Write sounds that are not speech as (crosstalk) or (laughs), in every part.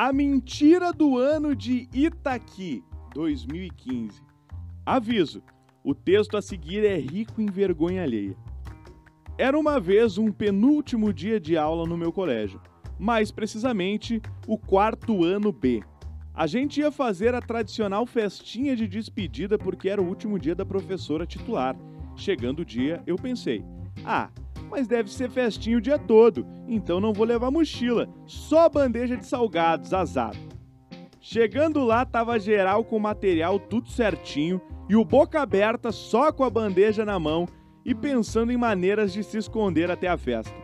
A mentira do ano de Itaqui, 2015. Aviso: o texto a seguir é rico em vergonha alheia. Era uma vez um penúltimo dia de aula no meu colégio, mais precisamente o quarto ano B. A gente ia fazer a tradicional festinha de despedida porque era o último dia da professora titular. Chegando o dia, eu pensei: ah, mas deve ser festinha o dia todo, então não vou levar mochila, só bandeja de salgados, azar. Chegando lá, tava geral com o material tudo certinho e o boca aberta só com a bandeja na mão e pensando em maneiras de se esconder até a festa.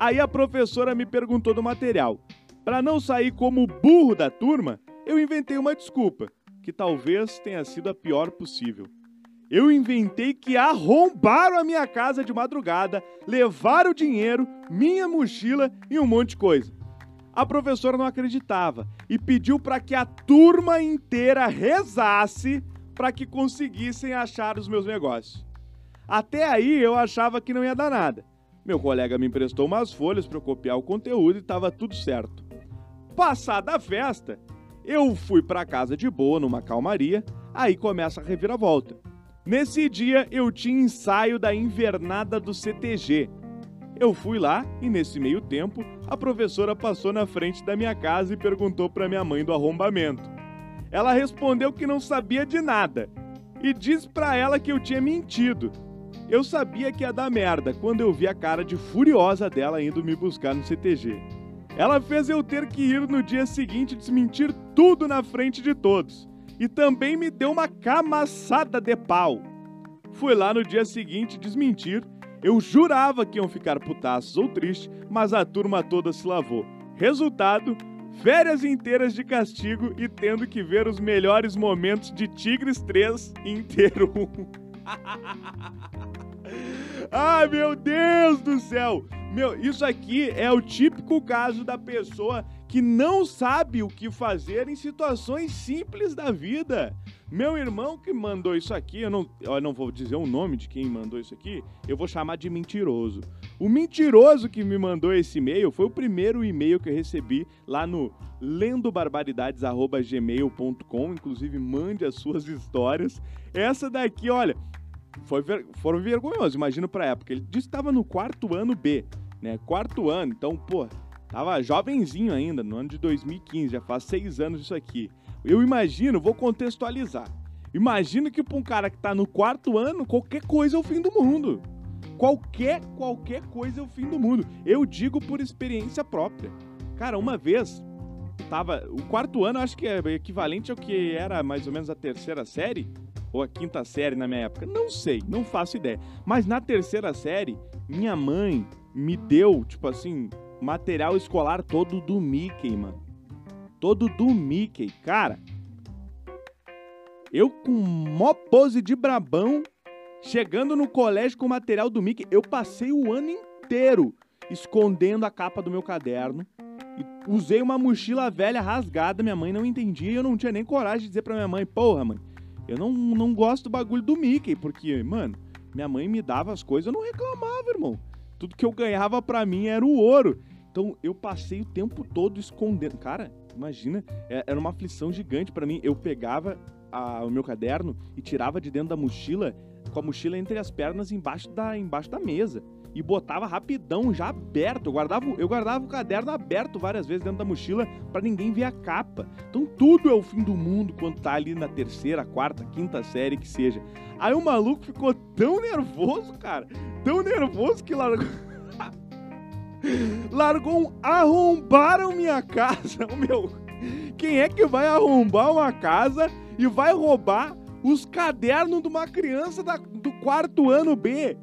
Aí a professora me perguntou do material. Para não sair como burro da turma, eu inventei uma desculpa, que talvez tenha sido a pior possível. Eu inventei que arrombaram a minha casa de madrugada, levaram o dinheiro, minha mochila e um monte de coisa. A professora não acreditava e pediu para que a turma inteira rezasse para que conseguissem achar os meus negócios. Até aí eu achava que não ia dar nada. Meu colega me emprestou umas folhas para eu copiar o conteúdo e estava tudo certo. Passada a festa, eu fui para casa de boa, numa calmaria, aí começa a reviravolta. Nesse dia eu tinha ensaio da invernada do CTG. Eu fui lá e nesse meio tempo a professora passou na frente da minha casa e perguntou para minha mãe do arrombamento. Ela respondeu que não sabia de nada e disse para ela que eu tinha mentido. Eu sabia que ia dar merda quando eu vi a cara de furiosa dela indo me buscar no CTG. Ela fez eu ter que ir no dia seguinte desmentir tudo na frente de todos e também me deu uma camaçada de pau. Fui lá no dia seguinte desmentir. Eu jurava que iam ficar putaços ou tristes, mas a turma toda se lavou. Resultado: férias inteiras de castigo e tendo que ver os melhores momentos de Tigres 3 inteiro. Ai, (laughs) meu Deus do céu! Meu, isso aqui é o típico caso da pessoa que não sabe o que fazer em situações simples da vida. Meu irmão que mandou isso aqui, eu não, eu não vou dizer o nome de quem mandou isso aqui, eu vou chamar de mentiroso. O mentiroso que me mandou esse e-mail foi o primeiro e-mail que eu recebi lá no lendobarbaridades@gmail.com, inclusive mande as suas histórias. Essa daqui, olha, foi ver, foram vergonhosos, imagino pra época. Ele disse que estava no quarto ano B né? Quarto ano, então, pô, tava jovenzinho ainda, no ano de 2015, já faz seis anos isso aqui. Eu imagino, vou contextualizar. Imagino que pra um cara que tá no quarto ano, qualquer coisa é o fim do mundo. Qualquer, qualquer coisa é o fim do mundo. Eu digo por experiência própria. Cara, uma vez, tava. O quarto ano acho que é equivalente ao que era mais ou menos a terceira série. Ou a quinta série na minha época. Não sei, não faço ideia. Mas na terceira série, minha mãe me deu, tipo assim, material escolar todo do Mickey, mano. Todo do Mickey. Cara, eu com mó pose de brabão, chegando no colégio com material do Mickey, eu passei o ano inteiro escondendo a capa do meu caderno. E usei uma mochila velha rasgada, minha mãe não entendia e eu não tinha nem coragem de dizer pra minha mãe, porra, mãe, eu não, não gosto do bagulho do Mickey, porque, mano, minha mãe me dava as coisas, eu não reclamava, irmão. Tudo que eu ganhava para mim era o ouro. Então eu passei o tempo todo escondendo. Cara, imagina, é, era uma aflição gigante para mim. Eu pegava a, o meu caderno e tirava de dentro da mochila, com a mochila entre as pernas embaixo da, embaixo da mesa. E botava rapidão, já aberto. Eu guardava, eu guardava o caderno aberto várias vezes dentro da mochila para ninguém ver a capa. Então tudo é o fim do mundo quando tá ali na terceira, quarta, quinta série que seja. Aí o maluco ficou tão nervoso, cara, tão nervoso que largou. (laughs) largou um. Arrombaram minha casa. (laughs) Meu. Quem é que vai arrombar uma casa e vai roubar os cadernos de uma criança da, do quarto ano B?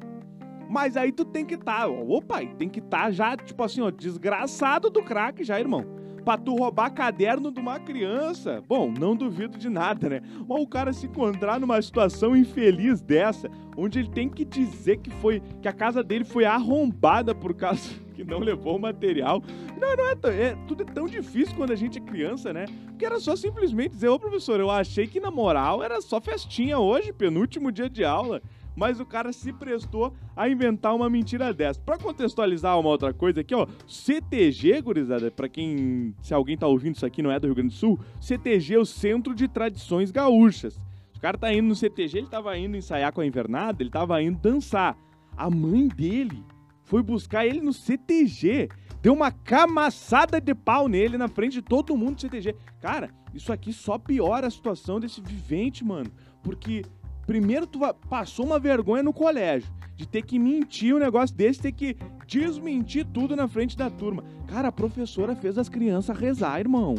Mas aí tu tem que estar, tá, opa, tem que estar tá já, tipo assim, ó, desgraçado do crack já, irmão pra tu roubar caderno de uma criança. Bom, não duvido de nada, né? Mas o cara se encontrar numa situação infeliz dessa, onde ele tem que dizer que foi que a casa dele foi arrombada por causa (laughs) que não levou o material. Não, não é, é tudo é tão difícil quando a gente é criança, né? Porque era só simplesmente dizer, ô professor, eu achei que na moral era só festinha hoje, penúltimo dia de aula. Mas o cara se prestou a inventar uma mentira dessa. Pra contextualizar uma outra coisa aqui, ó, CTG, gurizada, pra quem, se alguém tá ouvindo isso aqui não é do Rio Grande do Sul, CTG é o Centro de Tradições Gaúchas. O cara tá indo no CTG, ele tava indo ensaiar com a invernada, ele tava indo dançar. A mãe dele foi buscar ele no CTG deu uma camaçada de pau nele na frente de todo mundo do CTG. Cara, isso aqui só piora a situação desse vivente, mano. Porque primeiro tu passou uma vergonha no colégio de ter que mentir um negócio desse, ter que desmentir tudo na frente da turma. Cara, a professora fez as crianças rezar, irmão.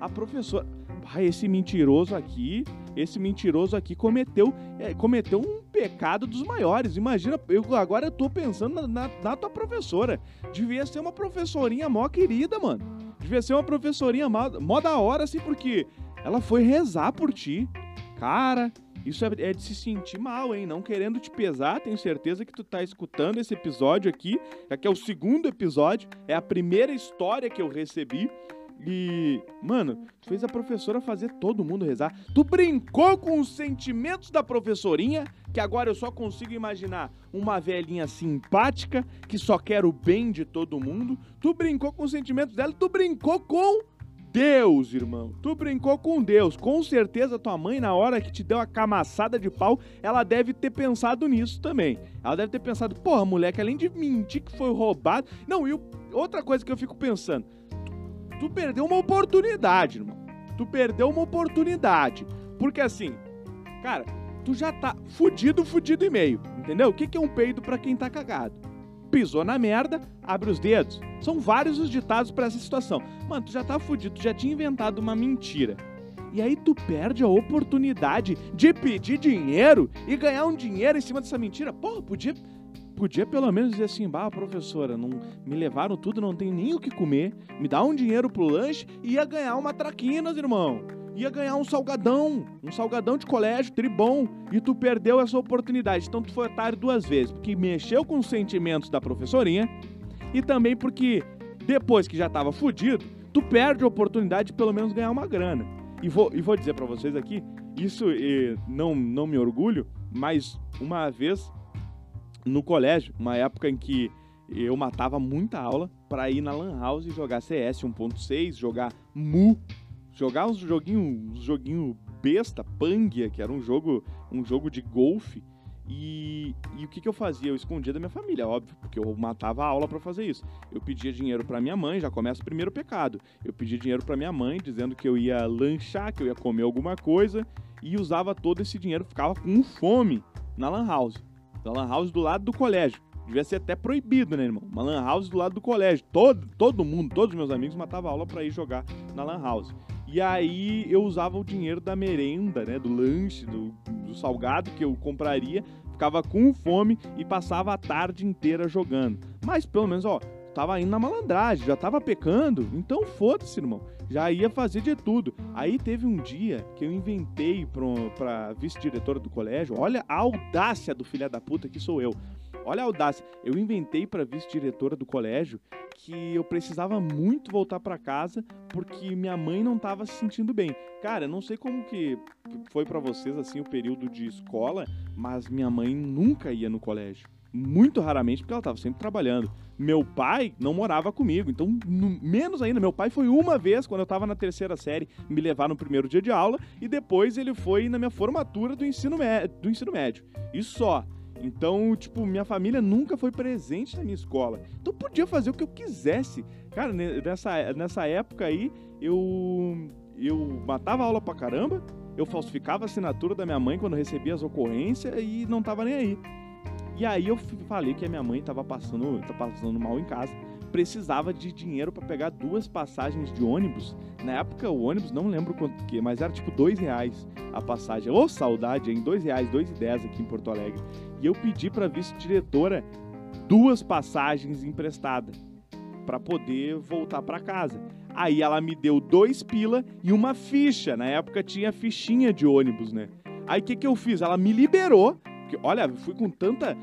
A professora. Ah, esse mentiroso aqui, esse mentiroso aqui cometeu, é, cometeu um pecado dos maiores. Imagina, eu agora eu tô pensando na, na, na, tua professora. Devia ser uma professorinha mó querida, mano. Devia ser uma professorinha mó, mó da hora, assim, porque ela foi rezar por ti. Cara, isso é, é, de se sentir mal, hein? Não querendo te pesar, tenho certeza que tu tá escutando esse episódio aqui, que é o segundo episódio, é a primeira história que eu recebi. E, mano, tu fez a professora fazer todo mundo rezar. Tu brincou com os sentimentos da professorinha, que agora eu só consigo imaginar uma velhinha simpática que só quer o bem de todo mundo. Tu brincou com os sentimentos dela, tu brincou com Deus, irmão. Tu brincou com Deus. Com certeza tua mãe, na hora que te deu a camaçada de pau, ela deve ter pensado nisso também. Ela deve ter pensado, porra, moleque, além de mentir que foi roubado. Não, e outra coisa que eu fico pensando tu perdeu uma oportunidade, irmão. Tu perdeu uma oportunidade. Porque assim, cara, tu já tá fudido, fudido e meio. Entendeu? O que, que é um peido para quem tá cagado? Pisou na merda, abre os dedos. São vários os ditados para essa situação. Mano, tu já tá fudido, tu já tinha inventado uma mentira. E aí tu perde a oportunidade de pedir dinheiro e ganhar um dinheiro em cima dessa mentira. Porra, podia podia pelo menos dizer assim, bah, professora, não me levaram tudo, não tem nem o que comer, me dá um dinheiro pro lanche e ia ganhar uma traquinas, irmão. Ia ganhar um salgadão, um salgadão de colégio, tribom, e tu perdeu essa oportunidade. Então tu foi otário duas vezes, porque mexeu com os sentimentos da professorinha e também porque depois que já tava fudido, tu perde a oportunidade de pelo menos ganhar uma grana. E vou, e vou dizer para vocês aqui, isso não, não me orgulho, mas uma vez no colégio, uma época em que eu matava muita aula para ir na Lan House e jogar CS 1.6, jogar Mu, jogar uns joguinho, uns joguinho besta, Pangia, que era um jogo, um jogo de golfe. E, e o que, que eu fazia? Eu escondia da minha família, óbvio, porque eu matava a aula para fazer isso. Eu pedia dinheiro para minha mãe, já começa o primeiro pecado. Eu pedia dinheiro para minha mãe, dizendo que eu ia lanchar, que eu ia comer alguma coisa, e usava todo esse dinheiro, ficava com fome na Lan House. Da lan house do lado do colégio. Devia ser até proibido, né, irmão? Uma lan house do lado do colégio. Todo, todo mundo, todos os meus amigos matavam aula para ir jogar na lan house. E aí eu usava o dinheiro da merenda, né, do lanche, do, do salgado que eu compraria, ficava com fome e passava a tarde inteira jogando. Mas pelo menos, ó, tava indo na malandragem, já tava pecando, então foda-se, irmão. Já ia fazer de tudo. Aí teve um dia que eu inventei pro, pra vice-diretora do colégio, olha a audácia do filho da puta que sou eu. Olha a audácia. Eu inventei para vice-diretora do colégio que eu precisava muito voltar para casa porque minha mãe não tava se sentindo bem. Cara, não sei como que foi para vocês assim o período de escola, mas minha mãe nunca ia no colégio muito raramente, porque ela estava sempre trabalhando. Meu pai não morava comigo, então no, menos ainda. Meu pai foi uma vez, quando eu estava na terceira série, me levar no primeiro dia de aula, e depois ele foi na minha formatura do ensino, do ensino médio. E só. Então, tipo, minha família nunca foi presente na minha escola. Então podia fazer o que eu quisesse. Cara, nessa, nessa época aí, eu, eu matava aula pra caramba, eu falsificava a assinatura da minha mãe quando recebia as ocorrências e não tava nem aí. E aí eu falei que a minha mãe estava passando, tá passando mal em casa, precisava de dinheiro para pegar duas passagens de ônibus. Na época o ônibus não lembro quanto que, mas era tipo dois reais a passagem. Ô oh, saudade, em dois reais, dois e dez aqui em Porto Alegre. E eu pedi para vice-diretora duas passagens emprestadas para poder voltar para casa. Aí ela me deu dois pila e uma ficha. Na época tinha fichinha de ônibus, né? Aí o que, que eu fiz? Ela me liberou porque, olha, fui com tanta,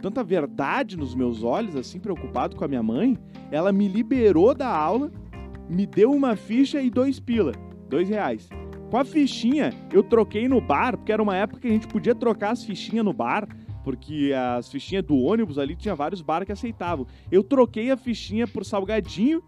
tanta verdade nos meus olhos, assim, preocupado com a minha mãe. Ela me liberou da aula, me deu uma ficha e dois pila, dois reais. Com a fichinha, eu troquei no bar, porque era uma época que a gente podia trocar as fichinhas no bar. porque as fichinhas do ônibus ali tinha vários bares que aceitavam. Eu troquei a fichinha por salgadinho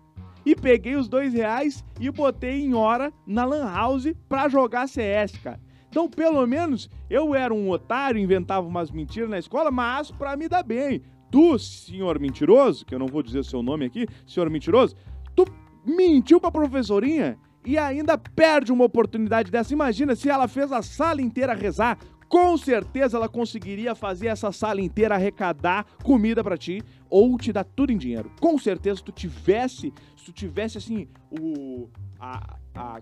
e peguei os dois reais e botei em hora na Lan House pra jogar CS, cara. Então, pelo menos, eu era um otário, inventava umas mentiras na escola, mas pra me dar bem. Tu, senhor mentiroso, que eu não vou dizer o seu nome aqui, senhor mentiroso, tu mentiu pra professorinha e ainda perde uma oportunidade dessa. Imagina se ela fez a sala inteira rezar. Com certeza ela conseguiria fazer essa sala inteira arrecadar comida para ti ou te dar tudo em dinheiro. Com certeza se tu tivesse, se tu tivesse assim o a, a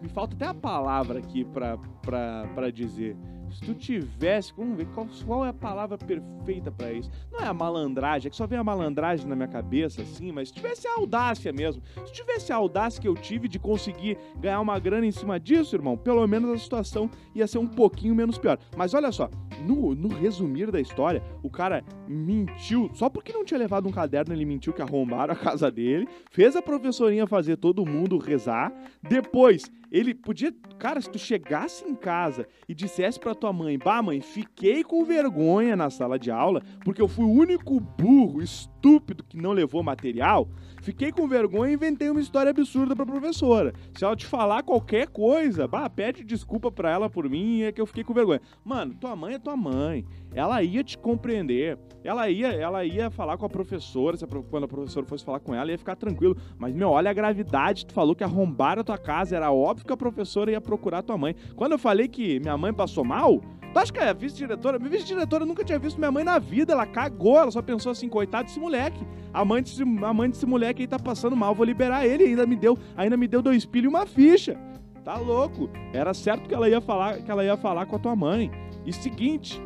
me falta até a palavra aqui para dizer se tu tivesse, vamos ver qual, qual é a palavra perfeita para isso. Não é a malandragem, é que só vem a malandragem na minha cabeça, assim, mas se tivesse a audácia mesmo, se tivesse a audácia que eu tive de conseguir ganhar uma grana em cima disso, irmão, pelo menos a situação ia ser um pouquinho menos pior. Mas olha só, no, no resumir da história, o cara mentiu, só porque não tinha levado um caderno, ele mentiu que arrombaram a casa dele, fez a professorinha fazer todo mundo rezar, depois ele podia, cara, se tu chegasse em casa e dissesse pra tua mãe, bah, mãe, fiquei com vergonha na sala de aula, porque eu fui o único burro, estúpido que não levou material, fiquei com vergonha e inventei uma história absurda pra professora. Se ela te falar qualquer coisa, bah, pede desculpa pra ela por mim, é que eu fiquei com vergonha. Mano, tua mãe é tua mãe. Ela ia te compreender. Ela ia, ela ia falar com a professora, se a, quando a professora fosse falar com ela, ia ficar tranquilo. Mas, meu, olha a gravidade, tu falou que arrombaram a tua casa, era óbvio que a professora ia procurar tua mãe. Quando eu falei que minha mãe passou mal, Tu acha que a vice-diretora? Minha vice-diretora nunca tinha visto minha mãe na vida. Ela cagou, ela só pensou assim, coitado desse moleque. A mãe desse, a mãe desse moleque aí tá passando mal, vou liberar ele. Ainda me deu, ainda me deu dois pilhos e uma ficha. Tá louco. Era certo que ela ia falar, que ela ia falar com a tua mãe. E seguinte,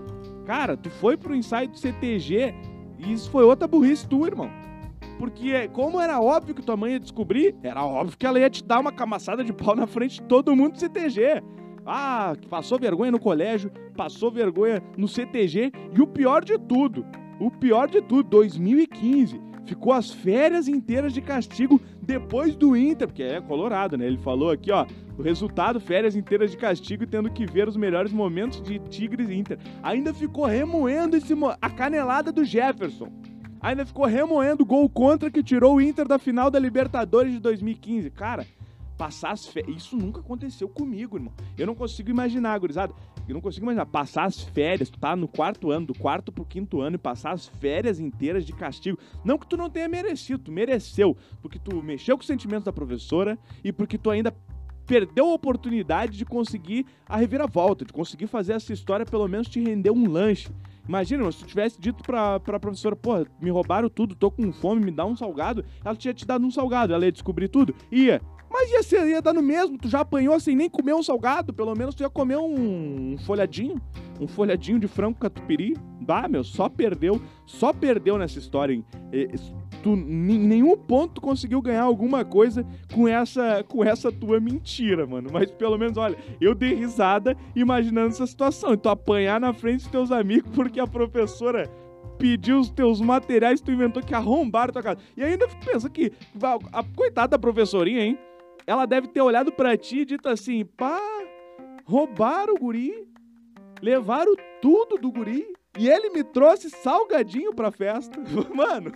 cara, tu foi pro ensaio do CTG e isso foi outra burrice tua, irmão. Porque como era óbvio que tua mãe ia descobrir, era óbvio que ela ia te dar uma camaçada de pau na frente de todo mundo do CTG. Ah, passou vergonha no colégio, passou vergonha no CTG e o pior de tudo, o pior de tudo, 2015, ficou as férias inteiras de castigo depois do Inter, porque é colorado, né? Ele falou aqui, ó, o resultado, férias inteiras de castigo, tendo que ver os melhores momentos de Tigres e Inter. Ainda ficou remoendo esse, a canelada do Jefferson. Ainda ficou remoendo o gol contra que tirou o Inter da final da Libertadores de 2015. Cara, Passar as férias. Isso nunca aconteceu comigo, irmão. Eu não consigo imaginar, gurizada. Eu não consigo imaginar. Passar as férias, tu tá no quarto ano, do quarto pro quinto ano, e passar as férias inteiras de castigo. Não que tu não tenha merecido, tu mereceu. Porque tu mexeu com os sentimentos da professora e porque tu ainda perdeu a oportunidade de conseguir a reviravolta, de conseguir fazer essa história pelo menos te render um lanche. Imagina, se tu tivesse dito pra, pra professora, pô, me roubaram tudo, tô com fome, me dá um salgado, ela tinha te dado um salgado, ela ia descobrir tudo? Ia. Mas ia, ser, ia dar no mesmo, tu já apanhou sem nem comer um salgado, pelo menos tu ia comer um folhadinho, um folhadinho de frango catupiry. Bah, meu, só perdeu, só perdeu nessa história, hein? Tu, em nenhum ponto conseguiu ganhar alguma coisa com essa, com essa tua mentira, mano. Mas pelo menos, olha, eu dei risada imaginando essa situação. E tu apanhar na frente dos teus amigos porque a professora pediu os teus materiais, tu inventou que arrombaram tua casa. E ainda pensa que, a coitada da professorinha, hein? ela deve ter olhado para ti e dito assim: pá, roubaram o guri, levaram tudo do guri e ele me trouxe salgadinho pra festa. (laughs) Mano,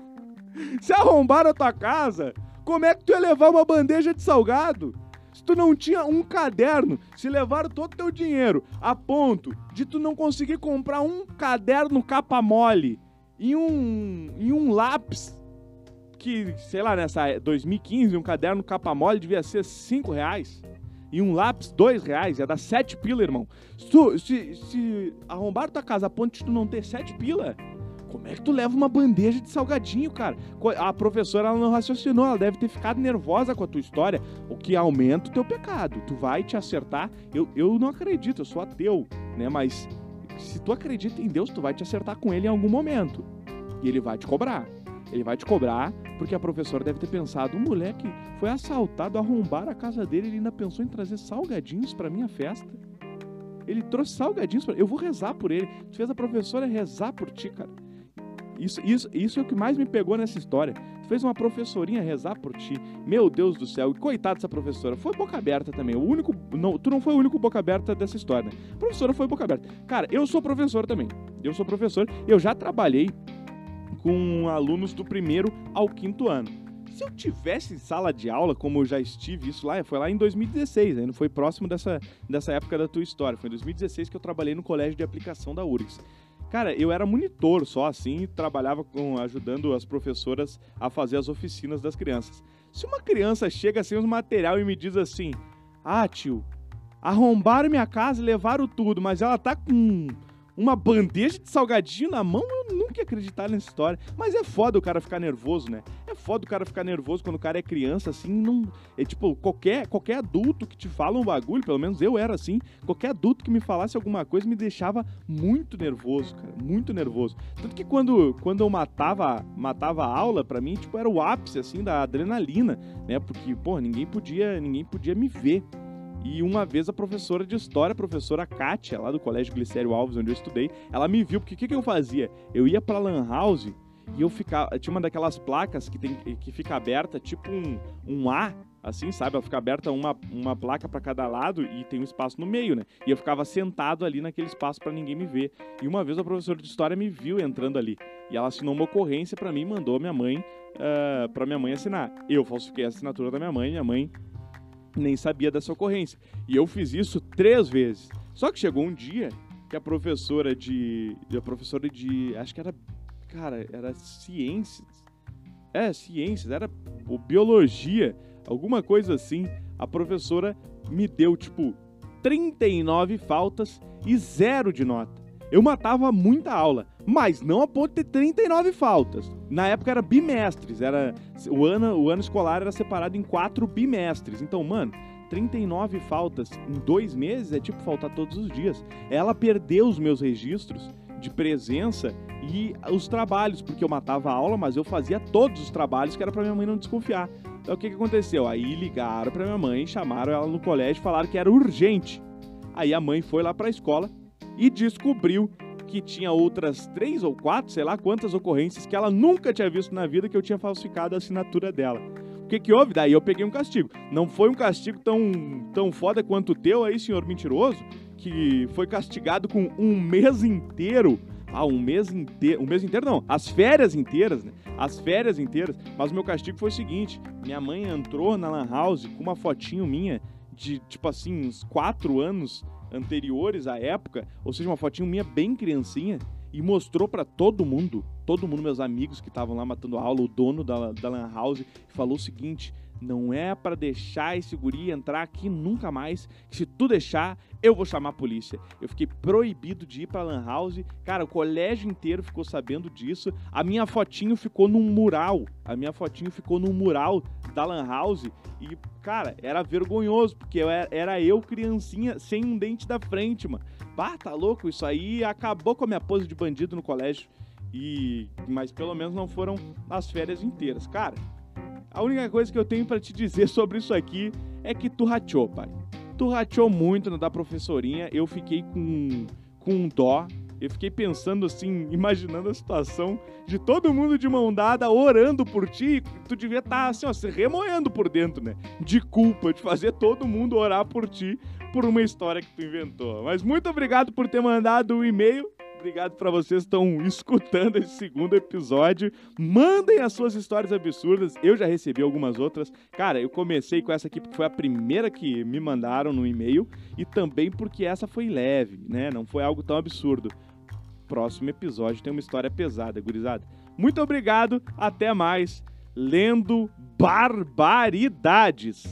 se arrombaram a tua casa, como é que tu ia levar uma bandeja de salgado? Se tu não tinha um caderno, se levaram todo o teu dinheiro a ponto de tu não conseguir comprar um caderno capa mole e um, e um lápis que, sei lá, nessa 2015, um caderno capa mole devia ser 5 reais. E um lápis, 2 reais. Ia dar 7 pila, irmão. Se, se, se arrombar tua casa a ponto de tu não ter 7 pila, como é que tu leva uma bandeja de salgadinho, cara? A professora ela não raciocinou, ela deve ter ficado nervosa com a tua história, o que aumenta o teu pecado. Tu vai te acertar. Eu, eu não acredito, eu sou ateu, né? Mas se tu acredita em Deus, tu vai te acertar com ele em algum momento. E ele vai te cobrar. Ele vai te cobrar porque a professora deve ter pensado: o moleque foi assaltado, arrombar a casa dele, ele ainda pensou em trazer salgadinhos para minha festa. Ele trouxe salgadinhos para. Eu vou rezar por ele. Tu fez a professora rezar por ti, cara. Isso, isso, isso é o que mais me pegou nessa história. Tu fez uma professorinha rezar por ti. Meu Deus do céu. E coitada dessa professora. Foi boca aberta também. O único. Não, tu não foi o único boca aberta dessa história, né? A professora foi boca aberta. Cara, eu sou professor também. Eu sou professor, eu já trabalhei com alunos do primeiro ao quinto ano. Se eu tivesse sala de aula, como eu já estive, isso lá foi lá em 2016, ainda foi próximo dessa, dessa época da tua história. Foi em 2016 que eu trabalhei no colégio de aplicação da URGS. Cara, eu era monitor só assim, trabalhava com ajudando as professoras a fazer as oficinas das crianças. Se uma criança chega sem os material e me diz assim: "Ah, tio, arrombaram minha casa, levaram tudo, mas ela tá com uma bandeja de salgadinho na mão, eu nunca ia acreditar nessa história. Mas é foda o cara ficar nervoso, né? É foda o cara ficar nervoso quando o cara é criança, assim, não. É tipo, qualquer, qualquer adulto que te fala um bagulho, pelo menos eu era assim, qualquer adulto que me falasse alguma coisa me deixava muito nervoso, cara. Muito nervoso. Tanto que quando, quando eu matava, matava a aula, para mim, tipo, era o ápice, assim, da adrenalina, né? Porque, pô, ninguém podia, ninguém podia me ver. E uma vez a professora de história, a professora Kátia, lá do Colégio Glicério Alves, onde eu estudei, ela me viu, porque o que, que eu fazia? Eu ia pra Lan House e eu ficava. Tinha uma daquelas placas que, tem, que fica aberta, tipo um, um A, assim, sabe? Ela fica aberta uma, uma placa para cada lado e tem um espaço no meio, né? E eu ficava sentado ali naquele espaço para ninguém me ver. E uma vez a professora de história me viu entrando ali. E ela assinou uma ocorrência para mim e mandou minha mãe uh, ah, para minha mãe assinar. Eu falsifiquei a assinatura da minha mãe, minha mãe nem sabia dessa ocorrência. E eu fiz isso três vezes. Só que chegou um dia que a professora de. A professora de. Acho que era. Cara, era ciências. É, ciências, era biologia, alguma coisa assim. A professora me deu, tipo, 39 faltas e zero de nota. Eu matava muita aula, mas não a ponto de ter 39 faltas. Na época era bimestres, era o ano, o ano escolar era separado em quatro bimestres. Então, mano, 39 faltas em dois meses é tipo faltar todos os dias. Ela perdeu os meus registros de presença e os trabalhos, porque eu matava a aula, mas eu fazia todos os trabalhos que era para minha mãe não desconfiar. Então o que, que aconteceu? Aí ligaram para minha mãe, chamaram ela no colégio, falaram que era urgente. Aí a mãe foi lá para a escola e descobriu que tinha outras três ou quatro, sei lá quantas ocorrências que ela nunca tinha visto na vida que eu tinha falsificado a assinatura dela. O que que houve? Daí eu peguei um castigo. Não foi um castigo tão, tão foda quanto o teu aí, senhor mentiroso, que foi castigado com um mês inteiro ah, um mês inteiro. Um mês inteiro não, as férias inteiras, né? As férias inteiras. Mas o meu castigo foi o seguinte: minha mãe entrou na Lan House com uma fotinho minha de, tipo assim, uns quatro anos anteriores à época, ou seja, uma fotinho minha bem criancinha, e mostrou para todo mundo, todo mundo, meus amigos que estavam lá matando aula, o dono da, da Lan House, falou o seguinte: não é para deixar esse guri entrar aqui nunca mais. Que se tu deixar, eu vou chamar a polícia. Eu fiquei proibido de ir pra Lan House. Cara, o colégio inteiro ficou sabendo disso. A minha fotinho ficou num mural. A minha fotinho ficou num mural da Lan House. E, cara, era vergonhoso, porque eu era, era eu, criancinha, sem um dente da frente, mano. Bah, tá louco? Isso aí acabou com a minha pose de bandido no colégio. E. Mas pelo menos não foram as férias inteiras. Cara, a única coisa que eu tenho para te dizer sobre isso aqui é que tu rachou, pai. Tu rachou muito na da professorinha, eu fiquei com, com dó. Eu fiquei pensando assim, (laughs) imaginando a situação de todo mundo de mão dada, orando por ti. Tu devia estar tá, assim, ó, se remoendo por dentro, né? De culpa, de fazer todo mundo orar por ti por uma história que tu inventou. Mas muito obrigado por ter mandado o um e-mail. Obrigado para vocês que estão escutando esse segundo episódio. Mandem as suas histórias absurdas. Eu já recebi algumas outras. Cara, eu comecei com essa aqui porque foi a primeira que me mandaram no e-mail e também porque essa foi leve, né? Não foi algo tão absurdo. Próximo episódio tem uma história pesada, gurizada. Muito obrigado, até mais. Lendo barbaridades.